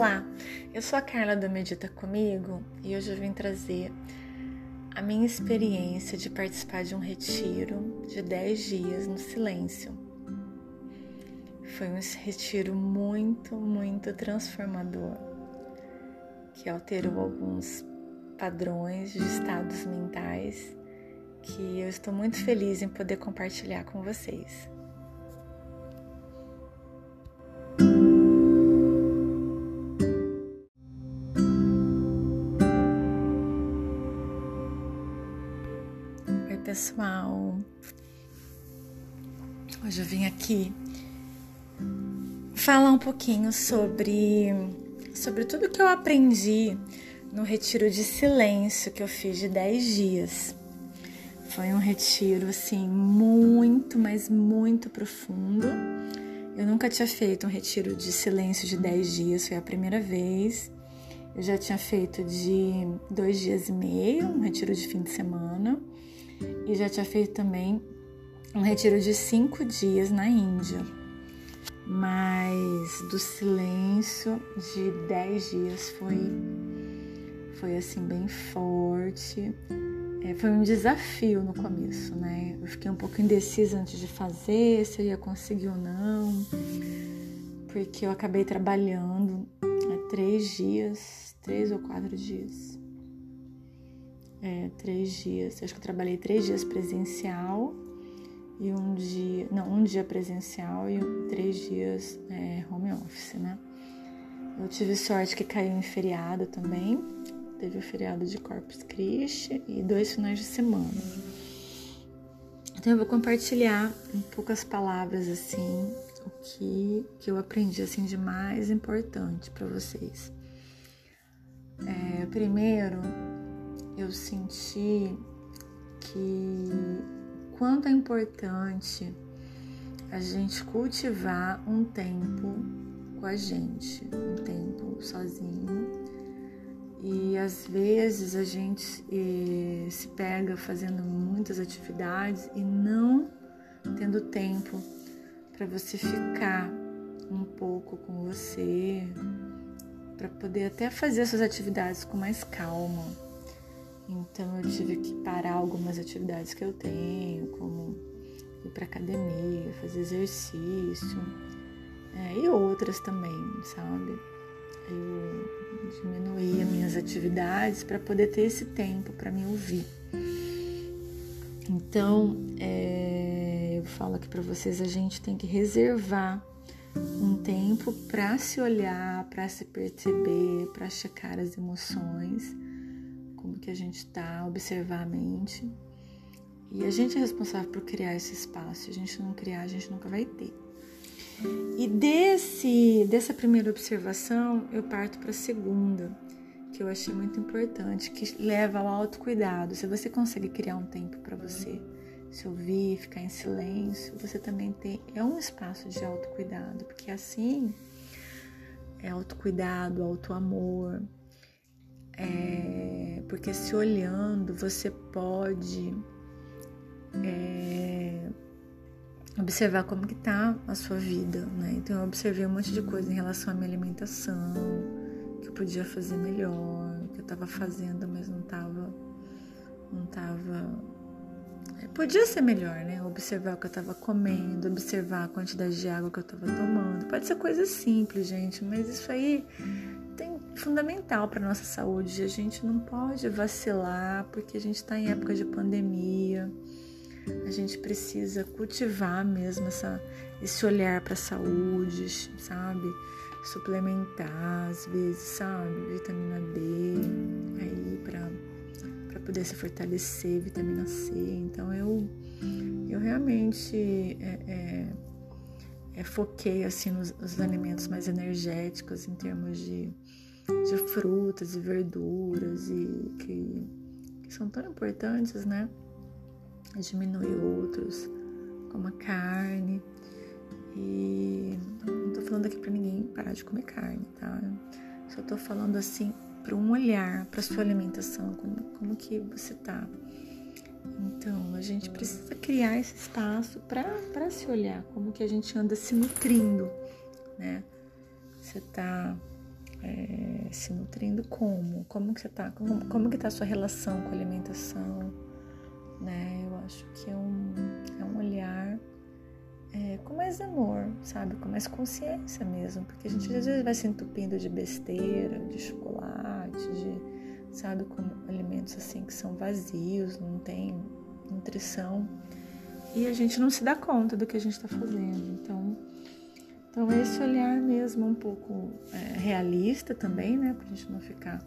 Olá, eu sou a Carla do Medita Comigo e hoje eu vim trazer a minha experiência de participar de um retiro de 10 dias no silêncio. Foi um retiro muito, muito transformador que alterou alguns padrões de estados mentais que eu estou muito feliz em poder compartilhar com vocês. Pessoal! Hoje eu vim aqui falar um pouquinho sobre, sobre tudo que eu aprendi no retiro de silêncio que eu fiz de 10 dias. Foi um retiro assim muito, mas muito profundo. Eu nunca tinha feito um retiro de silêncio de 10 dias, foi a primeira vez. Eu já tinha feito de dois dias e meio, um retiro de fim de semana e já tinha feito também um retiro de cinco dias na Índia. Mas do silêncio de dez dias foi, foi assim bem forte. É, foi um desafio no começo, né? Eu fiquei um pouco indecisa antes de fazer, se eu ia conseguir ou não, porque eu acabei trabalhando há três dias, três ou quatro dias é, três dias. Acho que eu trabalhei três dias presencial e um dia, não, um dia presencial e três dias é, home office, né? Eu tive sorte que caiu em feriado também. Teve o feriado de Corpus Christi e dois finais de semana. Então eu vou compartilhar em poucas palavras assim o que, que eu aprendi assim de mais importante para vocês. É, primeiro, eu senti que quanto é importante a gente cultivar um tempo com a gente, um tempo sozinho. E às vezes a gente eh, se pega fazendo muitas atividades e não tendo tempo para você ficar um pouco com você, para poder até fazer suas atividades com mais calma. Então eu tive que parar algumas atividades que eu tenho, como ir para academia, fazer exercício é, e outras também, sabe? Eu diminuí as minhas atividades para poder ter esse tempo para me ouvir. Então, é, eu falo aqui para vocês, a gente tem que reservar um tempo para se olhar, para se perceber, para checar as emoções como que a gente está, observar a mente. E a gente é responsável por criar esse espaço. Se a gente não criar, a gente nunca vai ter. E desse, dessa primeira observação, eu parto para a segunda, que eu achei muito importante, que leva ao autocuidado. Se você consegue criar um tempo para você se ouvir, ficar em silêncio, você também tem é um espaço de autocuidado, porque assim é autocuidado, autoamor, é, porque se olhando você pode é, observar como que tá a sua vida, né? Então eu observei um monte de coisa em relação à minha alimentação, que eu podia fazer melhor, que eu tava fazendo, mas não tava, não tava é, Podia ser melhor, né? Observar o que eu tava comendo, observar a quantidade de água que eu tava tomando. Pode ser coisa simples, gente, mas isso aí fundamental para nossa saúde. A gente não pode vacilar porque a gente está em época de pandemia. A gente precisa cultivar mesmo essa, esse olhar para a saúde, sabe? Suplementar às vezes, sabe? Vitamina D aí para poder se fortalecer, vitamina C. Então eu, eu realmente é, é, é, foquei assim nos, nos alimentos mais energéticos em termos de de frutas e verduras e que, que são tão importantes, né? Diminuir outros, como a carne. E não tô falando aqui para ninguém parar de comer carne, tá? Só tô falando assim para um olhar para sua alimentação, como, como que você tá. Então, a gente precisa criar esse espaço para se olhar, como que a gente anda se nutrindo, né? Você tá é, se nutrindo como? Como que você tá? Como, como que tá a sua relação com a alimentação? Né? Eu acho que é um, é um olhar é, com mais amor, sabe? Com mais consciência mesmo. Porque a gente às vezes vai se entupindo de besteira, de chocolate, de, sabe, como alimentos assim que são vazios, não tem nutrição. E a gente não se dá conta do que a gente está fazendo. Então, então, esse olhar mesmo um pouco é, realista também, né? Para a gente não ficar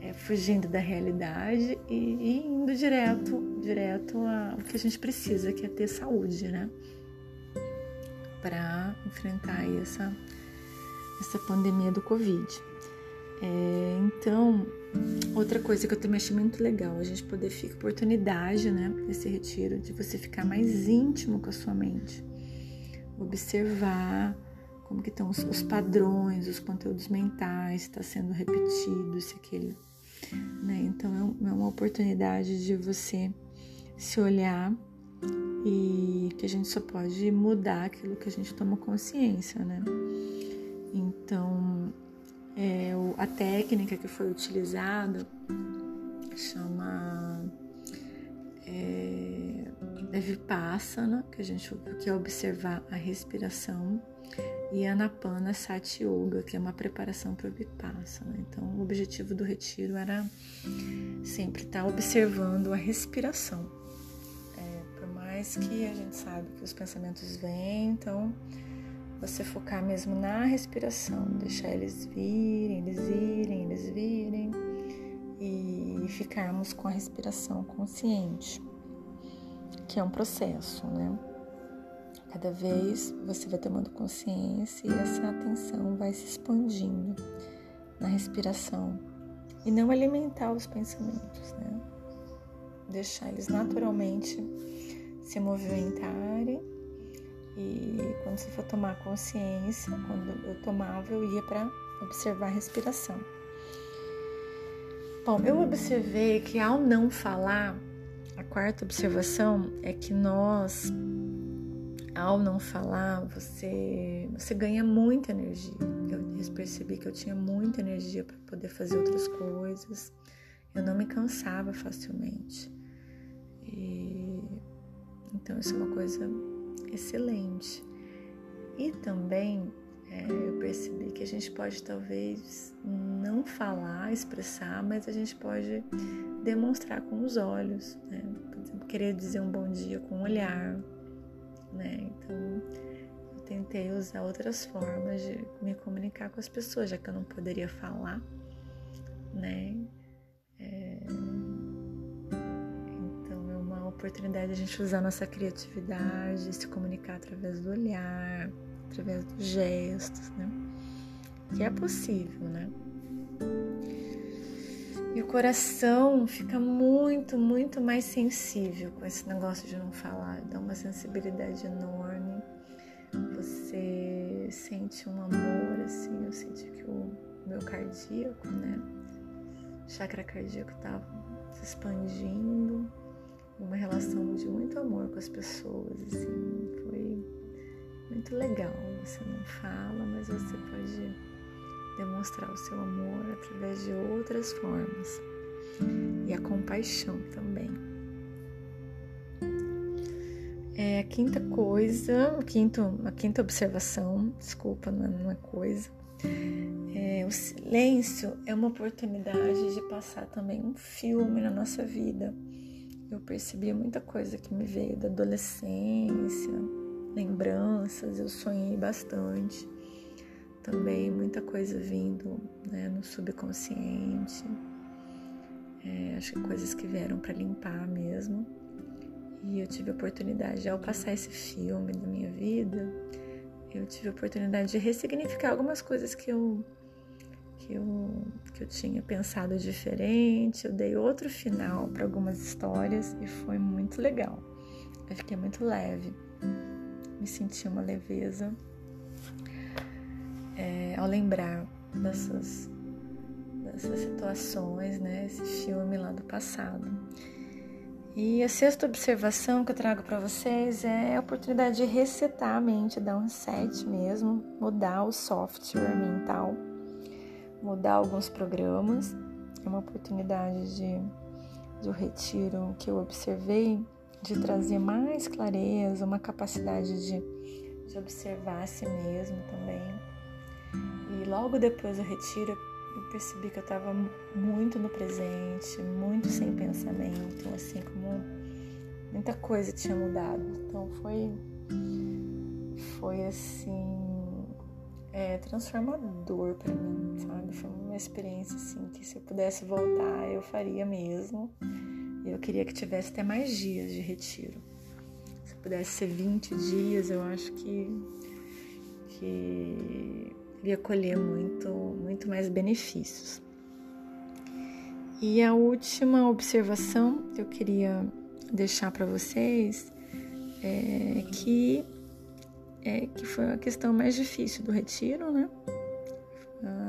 é, fugindo da realidade e, e, indo direto, direto ao que a gente precisa, que é ter saúde, né? Para enfrentar essa, essa pandemia do Covid. É, então, outra coisa que eu também achei muito legal, a gente poder ficar oportunidade, né, nesse retiro, de você ficar mais íntimo com a sua mente observar como que estão os, os padrões, os conteúdos mentais, está sendo repetido, se aquele, né? Então é, é uma oportunidade de você se olhar e que a gente só pode mudar aquilo que a gente toma consciência, né? Então, é, a técnica que foi utilizada chama é, Vipassana, que a gente que é observar a respiração, e Anapana Sati Yoga, que é uma preparação para o Vipassana. Então, o objetivo do retiro era sempre estar tá observando a respiração. É, por mais que a gente sabe que os pensamentos vêm, então você focar mesmo na respiração, deixar eles virem, eles irem, eles virem e ficarmos com a respiração consciente que é um processo, né? Cada vez você vai tomando consciência e essa atenção vai se expandindo na respiração e não alimentar os pensamentos, né? Deixar eles naturalmente se movimentarem e quando você for tomar consciência, quando eu tomava, eu ia para observar a respiração. Bom, eu observei que ao não falar, a quarta observação é que nós, ao não falar, você, você ganha muita energia. Eu percebi que eu tinha muita energia para poder fazer outras coisas. Eu não me cansava facilmente. E, então, isso é uma coisa excelente. E também é, eu percebi que a gente pode talvez não falar, expressar, mas a gente pode demonstrar com os olhos, né? Por exemplo, querer dizer um bom dia com o um olhar, né? Então, eu tentei usar outras formas de me comunicar com as pessoas, já que eu não poderia falar, né? É... Então, é uma oportunidade de a gente usar nossa criatividade, se comunicar através do olhar, através dos gestos, né? Que é possível, né? E o coração fica muito, muito mais sensível com esse negócio de não falar, dá uma sensibilidade enorme. Você sente um amor, assim, eu senti que o meu cardíaco, né? O chakra cardíaco estava se expandindo, uma relação de muito amor com as pessoas, assim, foi muito legal. Você não fala, mas você pode demonstrar o seu amor através de outras formas. E a compaixão também. É, a quinta coisa, o quinto, a quinta observação, desculpa, não é, não é coisa. É, o silêncio é uma oportunidade de passar também um filme na nossa vida. Eu percebi muita coisa que me veio da adolescência, lembranças, eu sonhei bastante. Também muita coisa vindo né, no subconsciente. É, acho que coisas que vieram para limpar mesmo. E eu tive a oportunidade, ao passar esse filme da minha vida, eu tive a oportunidade de ressignificar algumas coisas que eu que eu, que eu tinha pensado diferente. Eu dei outro final para algumas histórias e foi muito legal. Eu fiquei muito leve me senti uma leveza é, ao lembrar dessas, dessas situações, né? Esse filme lá do passado. E a sexta observação que eu trago para vocês é a oportunidade de resetar a mente, dar um reset mesmo, mudar o software mental mudar alguns programas. É uma oportunidade de do retiro que eu observei de trazer mais clareza, uma capacidade de, de observar a si mesmo também. E logo depois do retiro eu percebi que eu estava muito no presente, muito sem pensamento, assim como muita coisa tinha mudado. Então foi foi assim é, transformador para mim, sabe? Foi uma experiência assim que se eu pudesse voltar eu faria mesmo. Eu queria que tivesse até mais dias de retiro. Se pudesse ser 20 dias, eu acho que que ia colher muito muito mais benefícios. E a última observação que eu queria deixar para vocês é que é, que foi a questão mais difícil do retiro, né?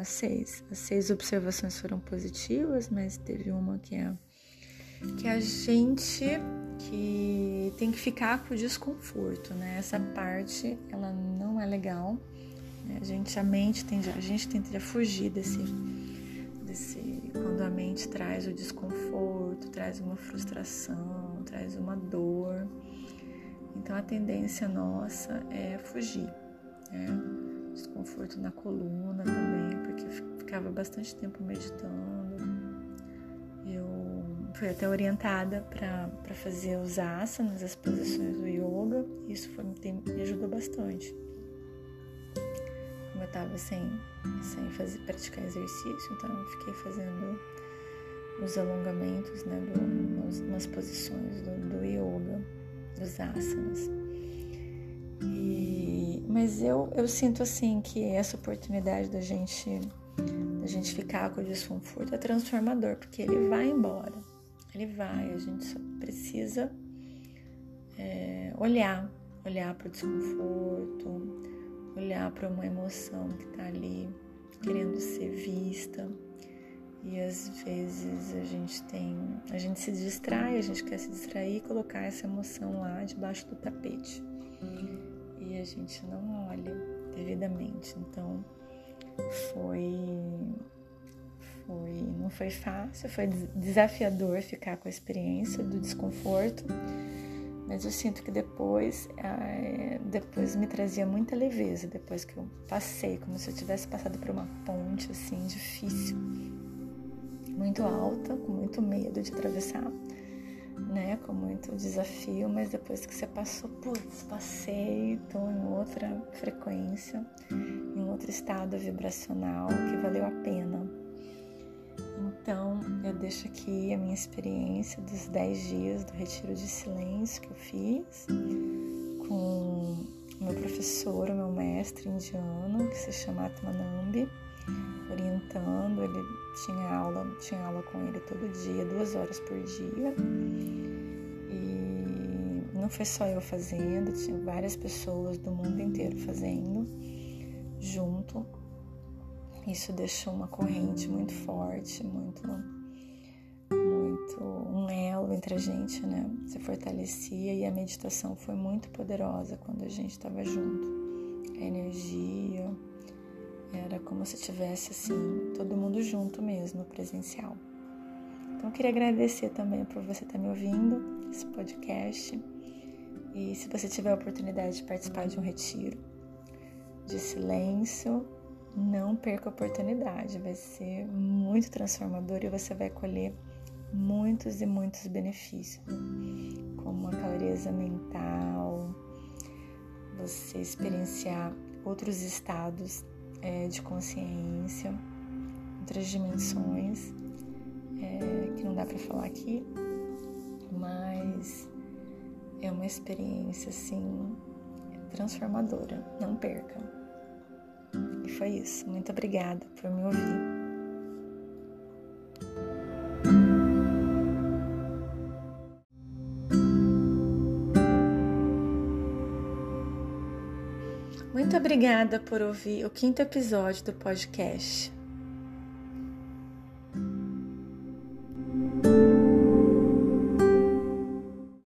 As seis, as seis observações foram positivas, mas teve uma que é que a gente que tem que ficar com o desconforto, né? Essa parte ela não é legal. Né? A gente a mente tende a gente tende a fugir desse desse quando a mente traz o desconforto, traz uma frustração, traz uma dor. Então a tendência nossa é fugir, né? Desconforto na coluna também, porque ficava bastante tempo meditando. Fui até orientada para fazer os asanas, as posições do yoga. Isso foi, me ajudou bastante. Como eu estava sem, sem fazer, praticar exercício, então eu fiquei fazendo os alongamentos, né, do, nas posições do, do yoga dos asanas. E, mas eu, eu sinto assim que essa oportunidade da gente da gente ficar com o desconforto é transformador, porque ele vai embora. Ele vai, a gente só precisa é, olhar, olhar para o desconforto, olhar para uma emoção que está ali querendo ser vista e às vezes a gente tem, a gente se distrai, a gente quer se distrair e colocar essa emoção lá debaixo do tapete. E a gente não olha devidamente. Então foi não foi fácil, foi desafiador ficar com a experiência do desconforto. Mas eu sinto que depois, é, depois me trazia muita leveza, depois que eu passei, como se eu tivesse passado por uma ponte assim difícil muito alta, com muito medo de atravessar, né? Com muito desafio, mas depois que você passou, putz, passei, tô em outra frequência, em outro estado vibracional que valeu a pena. Então, eu deixo aqui a minha experiência dos 10 dias do retiro de silêncio que eu fiz com meu professor, meu mestre indiano, que se chama Atmanambi orientando, ele tinha aula, tinha aula com ele todo dia, duas horas por dia. E não foi só eu fazendo, tinha várias pessoas do mundo inteiro fazendo junto. Isso deixou uma corrente muito forte, muito muito um elo entre a gente, né? Se fortalecia e a meditação foi muito poderosa quando a gente estava junto. A energia, era como se tivesse assim, todo mundo junto mesmo, presencial. Então eu queria agradecer também por você estar me ouvindo, esse podcast. E se você tiver a oportunidade de participar de um retiro de silêncio, não perca a oportunidade, vai ser muito transformador e você vai colher muitos e muitos benefícios, como a clareza mental, você experienciar outros estados é, de consciência, outras dimensões é, que não dá para falar aqui, mas é uma experiência assim transformadora. Não perca. Foi isso. Muito obrigada por me ouvir. Muito obrigada por ouvir o quinto episódio do podcast.